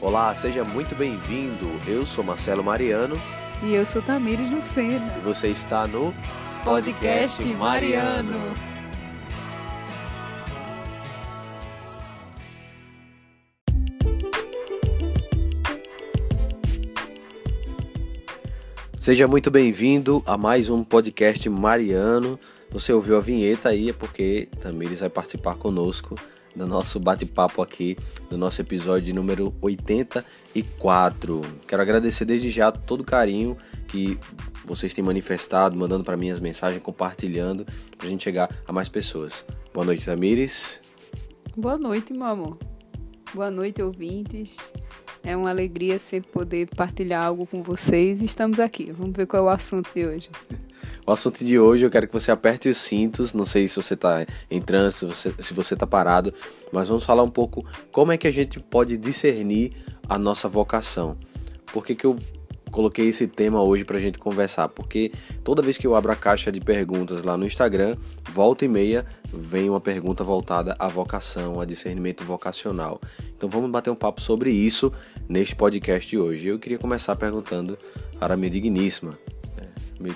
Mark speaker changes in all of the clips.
Speaker 1: Olá, seja muito bem-vindo. Eu sou Marcelo Mariano
Speaker 2: E eu sou Tamires Lucena.
Speaker 1: e você está no
Speaker 2: Podcast Mariano.
Speaker 1: Seja muito bem-vindo a mais um podcast Mariano. Você ouviu a vinheta aí, é porque Tamires vai participar conosco do nosso bate-papo aqui, do nosso episódio número 84. Quero agradecer desde já todo o carinho que vocês têm manifestado, mandando para mim as mensagens, compartilhando, para a gente chegar a mais pessoas. Boa noite, Tamires.
Speaker 2: Boa noite, meu amor. Boa noite, ouvintes. É uma alegria sempre poder partilhar algo com vocês. Estamos aqui. Vamos ver qual é o assunto de hoje.
Speaker 1: O assunto de hoje eu quero que você aperte os cintos. Não sei se você está em trânsito, se você- está parado, mas vamos falar um pouco como é que a gente pode discernir a nossa vocação. Por que, que eu coloquei esse tema hoje para a gente conversar? Porque toda vez que eu abro a caixa de perguntas lá no Instagram, volta e meia vem uma pergunta voltada à vocação, a discernimento vocacional. Então vamos bater um papo sobre isso neste podcast de hoje. Eu queria começar perguntando para a minha digníssima.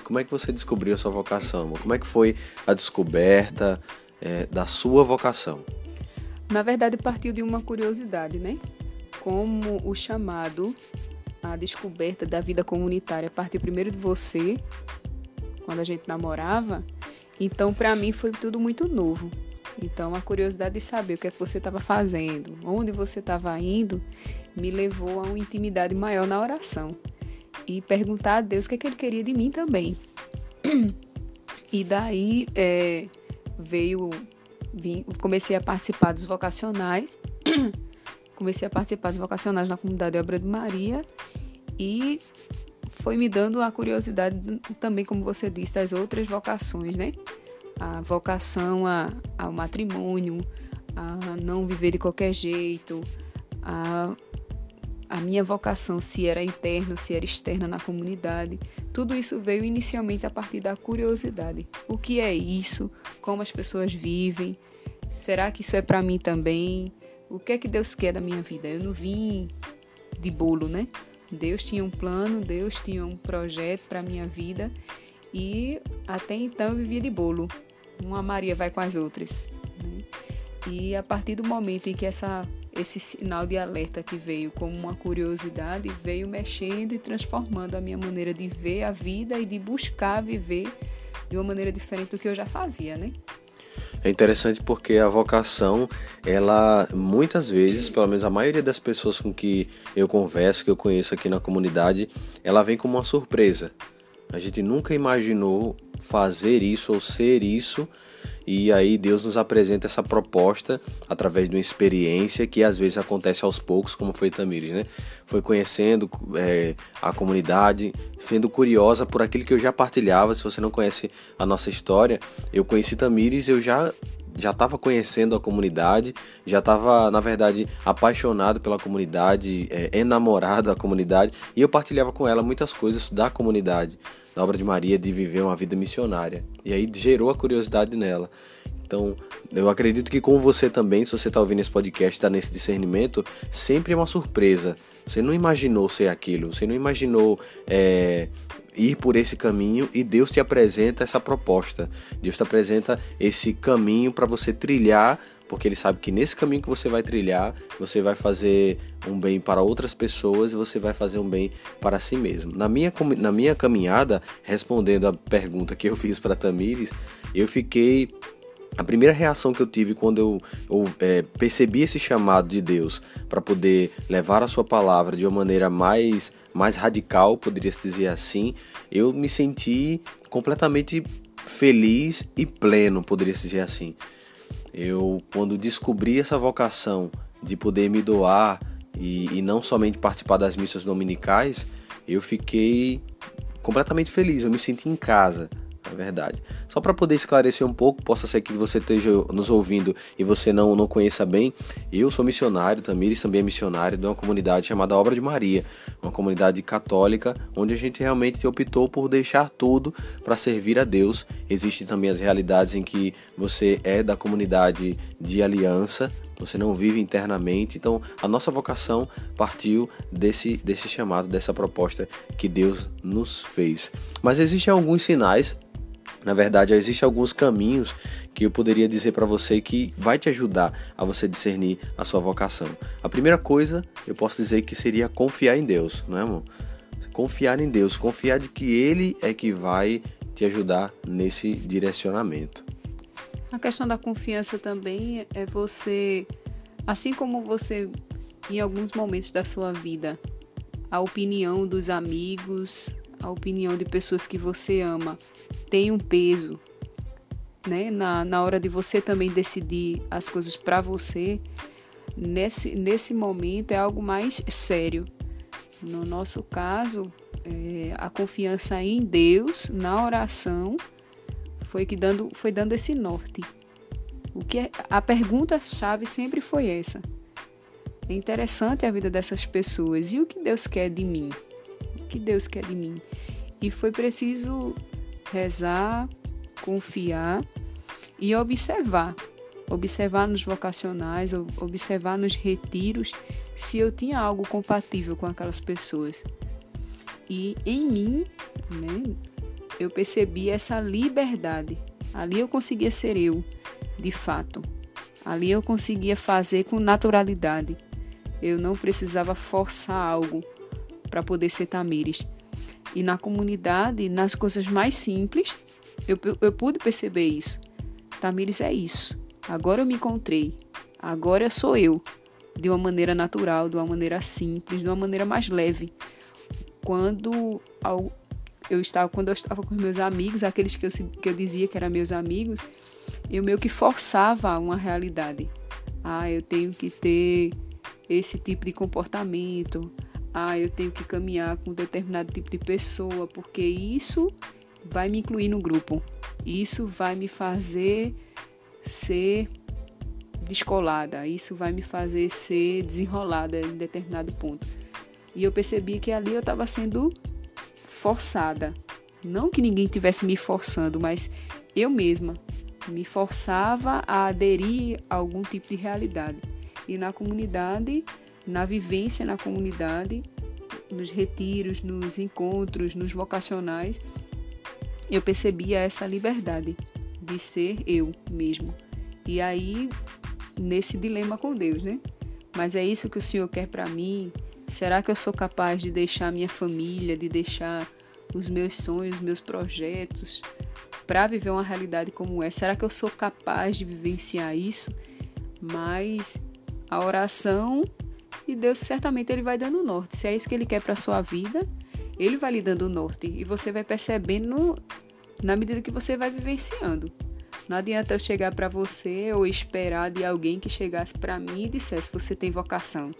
Speaker 1: Como é que você descobriu a sua vocação? Como é que foi a descoberta é, da sua vocação?
Speaker 2: Na verdade, partiu de uma curiosidade, né? Como o chamado, a descoberta da vida comunitária partiu primeiro de você, quando a gente namorava. Então, para mim, foi tudo muito novo. Então, a curiosidade de saber o que é que você estava fazendo, onde você estava indo, me levou a uma intimidade maior na oração. E perguntar a Deus o que, é que Ele queria de mim também. E daí é, veio vim- comecei a participar dos vocacionais, comecei a participar dos vocacionais na comunidade Obra de Maria e foi me dando a curiosidade também, como você disse, das outras vocações, né? A vocação a- ao matrimônio, a não viver de qualquer jeito, a, a minha vocação, se era interna, se era externa na comunidade. Tudo isso veio inicialmente a partir da curiosidade. O que é isso? Como as pessoas vivem? Será que isso é para mim também? O que é que Deus quer da minha vida? Eu não vim de bolo, né? Deus tinha um plano, Deus tinha um projeto para minha vida e até então eu vivia de bolo. Uma Maria vai com as outras. né? E a partir do momento em que essa, esse sinal de alerta que veio como uma curiosidade veio mexendo e transformando a minha maneira de ver a vida e de buscar viver de uma maneira diferente do que eu já fazia, né?
Speaker 1: É interessante porque a vocação, ela muitas vezes, pelo menos a maioria das pessoas com que eu converso, que eu conheço aqui na comunidade, ela vem como uma surpresa. A gente nunca imaginou fazer isso ou ser isso, e aí Deus nos apresenta essa proposta através de uma experiência que às vezes acontece aos poucos, como foi Tamires, né? Foi conhecendo é, a comunidade, sendo curiosa por aquilo que eu já partilhava. Se você não conhece a nossa história, eu conheci Tamires, eu já já estava conhecendo a comunidade, já estava, na verdade, apaixonado pela comunidade, é, enamorado da comunidade, e eu partilhava com ela muitas coisas da comunidade, da obra de Maria, de viver uma vida missionária. E aí gerou a curiosidade nela. Então, eu acredito que com você também, se você está ouvindo esse podcast, está nesse discernimento, sempre é uma surpresa. Você não imaginou ser aquilo, você não imaginou é, ir por esse caminho e Deus te apresenta essa proposta. Deus te apresenta esse caminho para você trilhar, porque Ele sabe que nesse caminho que você vai trilhar, você vai fazer um bem para outras pessoas e você vai fazer um bem para si mesmo. Na minha, na minha caminhada, respondendo a pergunta que eu fiz para Tamires, eu fiquei a primeira reação que eu tive quando eu, eu, é, percebi esse chamado de Deus para poder levar a sua palavra de uma maneira mais, mais radical, poderia se dizer assim, eu me senti completamente feliz e pleno, poderia se dizer assim. Eu, quando descobri essa vocação de poder me doar e, e não somente participar das missas dominicais, eu fiquei completamente feliz, eu me senti em casa, na verdade. Só para poder esclarecer um pouco, possa ser que você esteja nos ouvindo e você não, não conheça bem, eu sou missionário, Tamires também é missionário de uma comunidade chamada Obra de Maria, uma comunidade católica onde a gente realmente optou por deixar tudo para servir a Deus. Existem também as realidades em que você é da comunidade de aliança, você não vive internamente. Então, a nossa vocação partiu desse, desse chamado, dessa proposta que Deus nos fez. Mas existem alguns sinais na verdade, existem alguns caminhos que eu poderia dizer para você que vai te ajudar a você discernir a sua vocação. A primeira coisa, eu posso dizer que seria confiar em Deus, não é, amor? Confiar em Deus, confiar de que Ele é que vai te ajudar nesse direcionamento.
Speaker 2: A questão da confiança também é você, assim como você, em alguns momentos da sua vida, a opinião dos amigos, a opinião de pessoas que você ama tem um peso, né? Na, na hora de você também decidir as coisas para você, nesse, nesse momento é algo mais sério. No nosso caso, é, a confiança em Deus, na oração, foi que dando, foi dando esse norte. O que é, a pergunta chave sempre foi essa. É interessante a vida dessas pessoas e o que Deus quer de mim? O que Deus quer de mim? E foi preciso rezar, confiar e observar. Observar nos vocacionais, observar nos retiros se eu tinha algo compatível com aquelas pessoas. E em mim, né, eu percebi essa liberdade. Ali eu conseguia ser eu, de fato. Ali eu conseguia fazer com naturalidade. Eu não precisava forçar algo para poder ser Tamires. E na comunidade, nas coisas mais simples, eu, eu pude perceber isso. Tamires é isso. Agora eu me encontrei. Agora sou eu. De uma maneira natural, de uma maneira simples, de uma maneira mais leve. Quando eu estava, quando eu estava com meus amigos, aqueles que eu, que eu dizia que eram meus amigos, eu meio que forçava uma realidade. Ah, eu tenho que ter esse tipo de comportamento ah, eu tenho que caminhar com determinado tipo de pessoa, porque isso vai me incluir no grupo. Isso vai me fazer ser descolada, isso vai me fazer ser desenrolada em determinado ponto. E eu percebi que ali eu estava sendo forçada. Não que ninguém tivesse me forçando, mas eu mesma me forçava a aderir a algum tipo de realidade. E na comunidade na vivência na comunidade, nos retiros, nos encontros, nos vocacionais, eu percebia essa liberdade de ser eu mesmo. E aí, nesse dilema com Deus, né? Mas é isso que o Senhor quer para mim? Será que eu sou capaz de deixar minha família, de deixar os meus sonhos, meus projetos para viver uma realidade como essa? Será que eu sou capaz de vivenciar isso? Mas a oração e Deus certamente ele vai dando o norte. Se é isso que ele quer para sua vida, ele vai lhe dando o norte e você vai percebendo na medida que você vai vivenciando. Não adianta eu chegar para você ou esperar de alguém que chegasse para mim e dissesse: você tem vocação,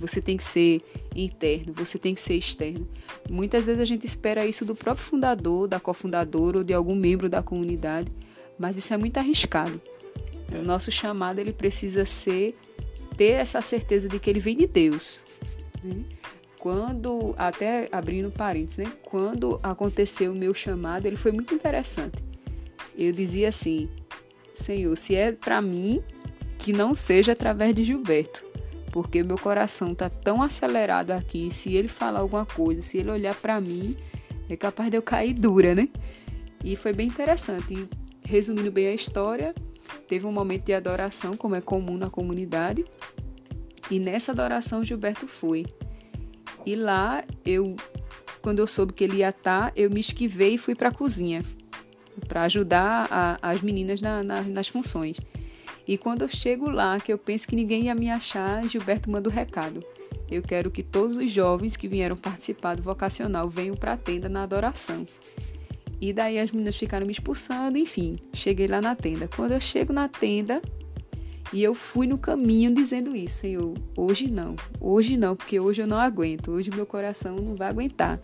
Speaker 2: você tem que ser interno, você tem que ser externo. Muitas vezes a gente espera isso do próprio fundador, da cofundadora ou de algum membro da comunidade, mas isso é muito arriscado. O nosso chamado ele precisa ser ter essa certeza de que ele vem de Deus. Né? Quando, até abrindo parênteses, né? quando aconteceu o meu chamado, ele foi muito interessante. Eu dizia assim: Senhor, se é para mim, que não seja através de Gilberto, porque meu coração tá tão acelerado aqui. Se ele falar alguma coisa, se ele olhar para mim, é capaz de eu cair dura, né? E foi bem interessante. E, resumindo bem a história, teve um momento de adoração, como é comum na comunidade, e nessa adoração Gilberto foi. E lá eu, quando eu soube que ele ia estar, eu me esquivei e fui para a cozinha para ajudar a, as meninas na, na, nas funções. E quando eu chego lá, que eu penso que ninguém ia me achar, Gilberto manda o um recado. Eu quero que todos os jovens que vieram participar do vocacional venham para a tenda na adoração. E daí as meninas ficaram me expulsando, enfim, cheguei lá na tenda. Quando eu chego na tenda, e eu fui no caminho dizendo isso, Senhor, hoje não, hoje não, porque hoje eu não aguento, hoje meu coração não vai aguentar.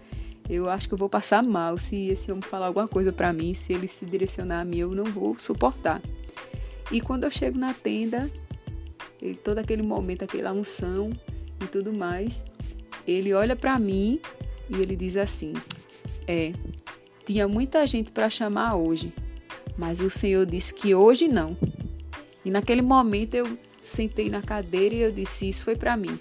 Speaker 2: Eu acho que eu vou passar mal se esse homem falar alguma coisa para mim, se ele se direcionar a mim, eu não vou suportar. E quando eu chego na tenda, todo aquele momento, aquela unção e tudo mais, ele olha para mim e ele diz assim: É, tinha muita gente para chamar hoje, mas o Senhor disse que hoje não. E naquele momento eu sentei na cadeira e eu disse: Isso foi para mim.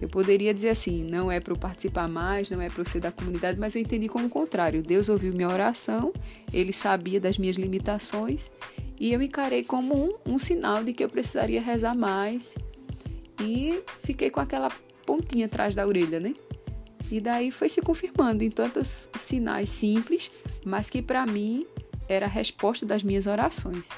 Speaker 2: Eu poderia dizer assim: não é para eu participar mais, não é para eu ser da comunidade, mas eu entendi como o contrário. Deus ouviu minha oração, ele sabia das minhas limitações e eu encarei como um, um sinal de que eu precisaria rezar mais e fiquei com aquela pontinha atrás da orelha, né? E daí foi se confirmando em tantos sinais simples, mas que para mim era a resposta das minhas orações.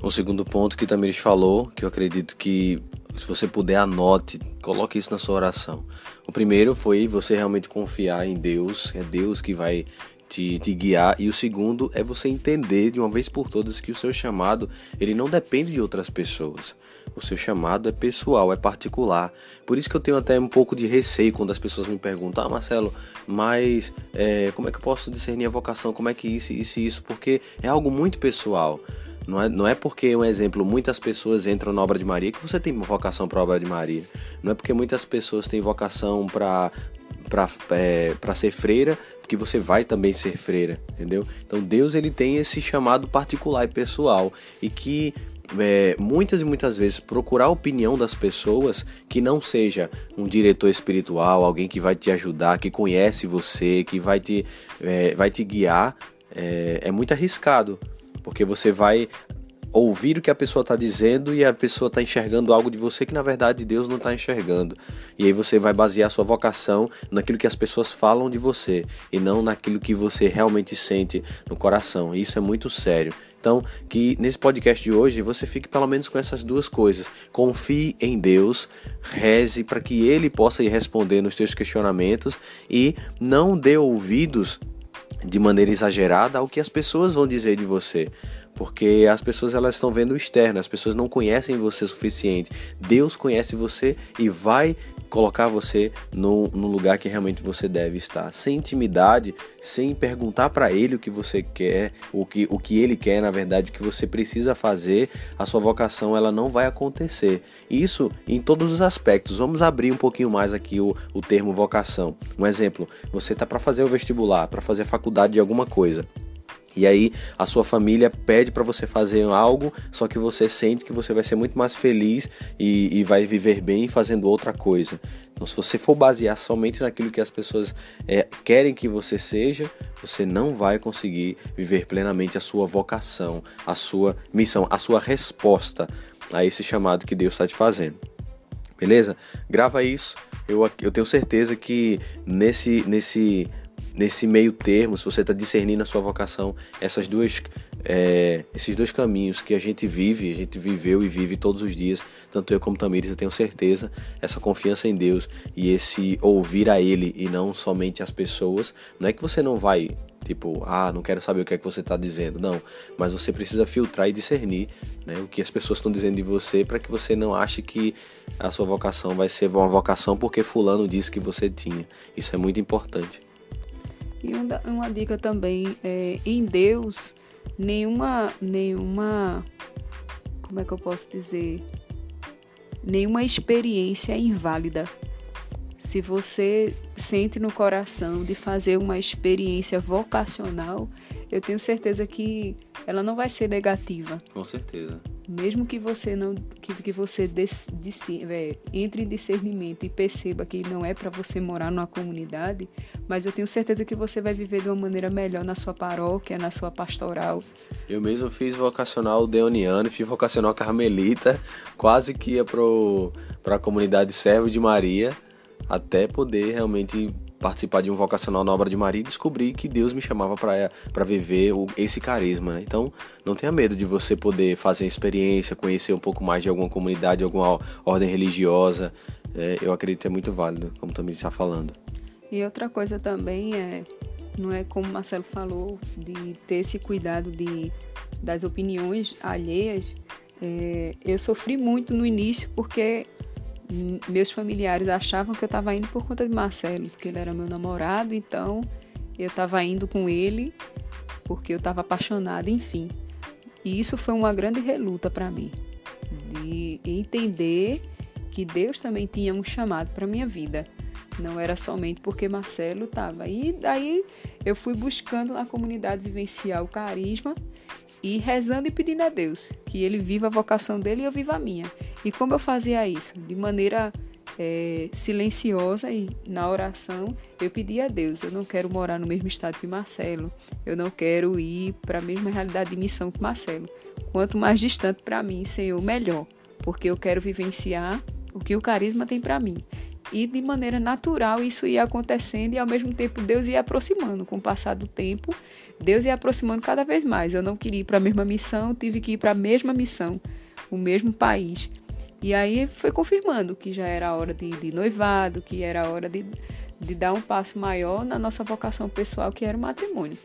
Speaker 1: Um segundo ponto que também falou, que eu acredito que se você puder anote, coloque isso na sua oração. O primeiro foi você realmente confiar em Deus, é Deus que vai te, te, guiar. E o segundo é você entender de uma vez por todas que o seu chamado ele não depende de outras pessoas. O seu chamado é pessoal é particular. Por isso que eu tenho até um pouco de receio quando as pessoas me perguntam ah Marcelo mas é, como é que eu posso discernir a vocação? Como é que isso isso isso? Porque é algo muito pessoal não é, não é porque, um exemplo, muitas pessoas entram na obra de Maria que você tem vocação para a obra de Maria. Não é porque muitas pessoas têm vocação para para é, ser freira, que você vai também ser freira, entendeu? Então Deus ele tem esse chamado particular e pessoal e que é, muitas e muitas vezes procurar a opinião das pessoas que não seja um diretor espiritual, alguém que vai te ajudar, que conhece você, que vai te, é, vai te guiar, é, é muito arriscado, porque você vai ouvir o que a pessoa está dizendo e a pessoa está enxergando algo de você que na verdade Deus não está enxergando. E aí você vai basear sua vocação naquilo que as pessoas falam de você e não naquilo que você realmente sente no coração. E isso é muito sério. Então, que nesse podcast de hoje você fique pelo menos com essas duas coisas. Confie em Deus, reze para que Ele possa ir responder nos seus questionamentos e não dê ouvidos de maneira exagerada ao que as pessoas vão dizer de você, porque as pessoas elas estão vendo o externo, as pessoas não conhecem você o suficiente. Deus conhece você e vai colocar você no, no lugar que realmente você deve estar, sem intimidade, sem perguntar para ele o que você quer, o que, o que ele quer, na verdade, o que você precisa fazer, a sua vocação ela não vai acontecer. Isso em todos os aspectos. Vamos abrir um pouquinho mais aqui o, o termo vocação. Um exemplo, você está para fazer o vestibular, para fazer faculdade de alguma coisa. E aí a sua família pede para você fazer algo, só que você sente que você vai ser muito mais feliz e, e, vai viver bem fazendo outra coisa. Então, se você for basear somente naquilo que as pessoas é, querem que você seja, você não vai conseguir viver plenamente a sua vocação, a sua missão, a sua resposta a esse chamado que Deus está te fazendo. Beleza? Grava isso. Eu, eu tenho certeza que nesse, nesse nesse meio termo, se você está discernindo a sua vocação, essas duas, é, esses dois caminhos que a gente vive, a gente viveu e vive todos os dias, tanto eu como Tamires, eu tenho certeza, essa confiança em Deus e esse ouvir a Ele e não somente as pessoas, não é que você não vai tipo, ah, não quero saber o que é que você está dizendo, não, mas você precisa filtrar e discernir né, o que as pessoas estão dizendo de você para que você não ache que a sua vocação vai ser uma vocação porque fulano disse que você tinha. Isso é muito importante.
Speaker 2: E uma dica também é, em Deus, nenhuma, nenhuma, como é que eu posso dizer? Nenhuma experiência é inválida. Se você sente no coração de fazer uma experiência vocacional, eu tenho certeza que ela não vai ser negativa.
Speaker 1: Com certeza
Speaker 2: mesmo que você não que, que você des, des, é, entre em discernimento e perceba que não é para você morar numa comunidade, mas eu tenho certeza que você vai viver de uma maneira melhor na sua paróquia, na sua pastoral.
Speaker 1: Eu mesmo fiz vocacional deoniano, fiz vocacional carmelita, quase que ia para a comunidade Servo de Maria, até poder realmente participar de um vocacional na obra de Maria e descobri que Deus me chamava para viver o, esse carisma. Né? Então, não tenha medo de você poder fazer experiência, conhecer um pouco mais de alguma comunidade, alguma ordem religiosa. É, eu acredito que é muito válido, como também está falando.
Speaker 2: E outra coisa também é, não é como o Marcelo falou, de ter esse cuidado de, das opiniões alheias. É, eu sofri muito no início porque meus familiares achavam que eu estava indo por conta de Marcelo, porque ele era meu namorado, então eu estava indo com ele porque eu estava apaixonada, enfim. E isso foi uma grande reluta para mim, de entender que Deus também tinha um chamado para minha vida. Não era somente porque Marcelo estava. E daí eu fui buscando na comunidade vivenciar o carisma e rezando e pedindo a Deus que ele viva a vocação dele e eu viva a minha. E como eu fazia isso? De maneira é, silenciosa e na oração eu pedi a Deus: eu não quero morar no mesmo estado que Marcelo, eu não quero ir para a mesma realidade de missão que Marcelo. Quanto mais distante para mim, Senhor, melhor, porque eu quero vivenciar o que o carisma tem para mim. E de maneira natural isso ia acontecendo e ao mesmo tempo Deus ia aproximando. Com o passar do tempo, Deus ia aproximando cada vez mais. Eu não queria ir para a mesma missão, tive que ir para a mesma missão, o mesmo país. E aí foi confirmando que já era hora de, de noivado, que era hora de, de dar um passo maior na nossa vocação pessoal, que era o matrimônio.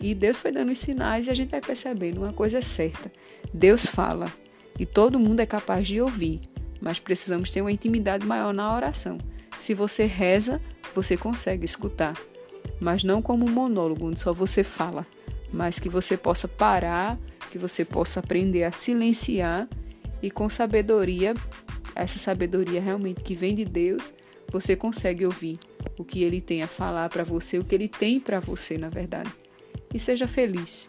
Speaker 2: E Deus foi dando os sinais e a gente vai percebendo uma coisa é certa: Deus fala e todo mundo é capaz de ouvir, mas precisamos ter uma intimidade maior na oração. Se você reza, você consegue escutar, mas não como um monólogo onde só você fala, mas que você possa parar, que você possa aprender a silenciar e com sabedoria, essa sabedoria realmente que vem de Deus, você consegue ouvir o que ele tem a falar para você, o que ele tem para você, na verdade. E seja feliz.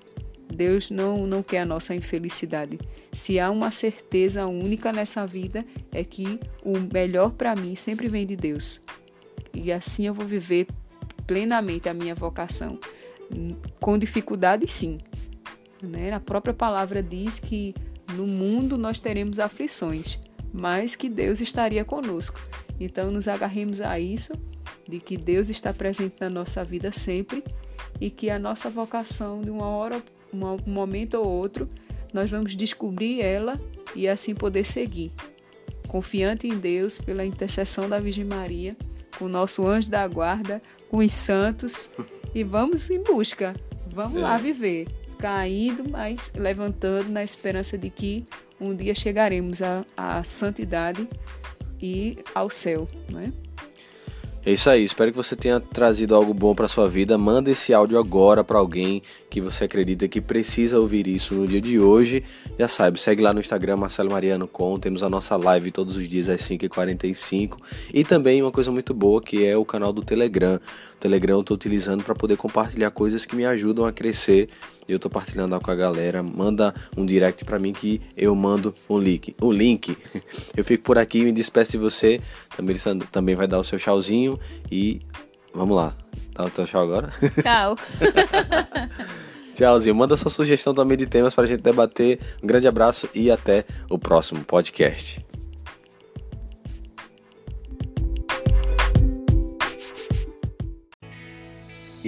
Speaker 2: Deus não, não quer a nossa infelicidade. Se há uma certeza única nessa vida, é que o melhor para mim sempre vem de Deus. E assim eu vou viver plenamente a minha vocação. Com dificuldade, sim. Né? A própria palavra diz que no mundo nós teremos aflições, mas que Deus estaria conosco. Então nos agarremos a isso, de que Deus está presente na nossa vida sempre e que a nossa vocação de uma hora, um momento ou outro, nós vamos descobrir ela e assim poder seguir. Confiante em Deus pela intercessão da Virgem Maria, com o nosso anjo da guarda, com os santos e vamos em busca. Vamos é. lá viver caindo, mas levantando na esperança de que um dia chegaremos à, à santidade e ao céu, não é?
Speaker 1: É isso aí, espero que você tenha trazido algo bom para sua vida. Manda esse áudio agora para alguém que você acredita que precisa ouvir isso no dia de hoje. Já sabe, segue lá no Instagram Marcelo Mariano Com, temos a nossa live todos os dias às 5h45 e também uma coisa muito boa que é o canal do Telegram. O Telegram eu estou utilizando para poder compartilhar coisas que me ajudam a crescer eu tô partilhando com a galera. Manda um direct para mim que eu mando um link. Um link. Eu fico por aqui, me despeço de você. Também, também vai dar o seu tchauzinho e vamos lá. Dá o teu tchau agora?
Speaker 2: Tchau.
Speaker 1: Tchauzinho. Manda sua sugestão também de temas para a gente debater. Um grande abraço e até o próximo podcast.